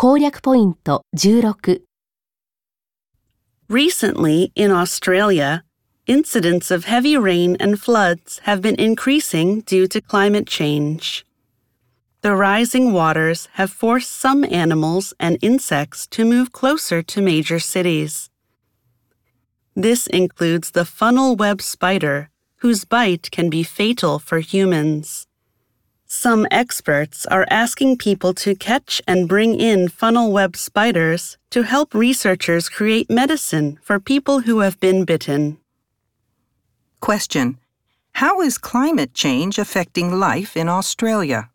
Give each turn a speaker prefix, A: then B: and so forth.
A: 攻略ポイント16
B: Recently, in Australia, incidents of heavy rain and floods have been increasing due to climate change. The rising waters have forced some animals and insects to move closer to major cities. This includes the funnel web spider, whose bite can be fatal for humans. Some experts are asking people to catch and bring in funnel web spiders to help researchers create medicine for people who have been bitten.
C: Question How is climate change affecting life in Australia?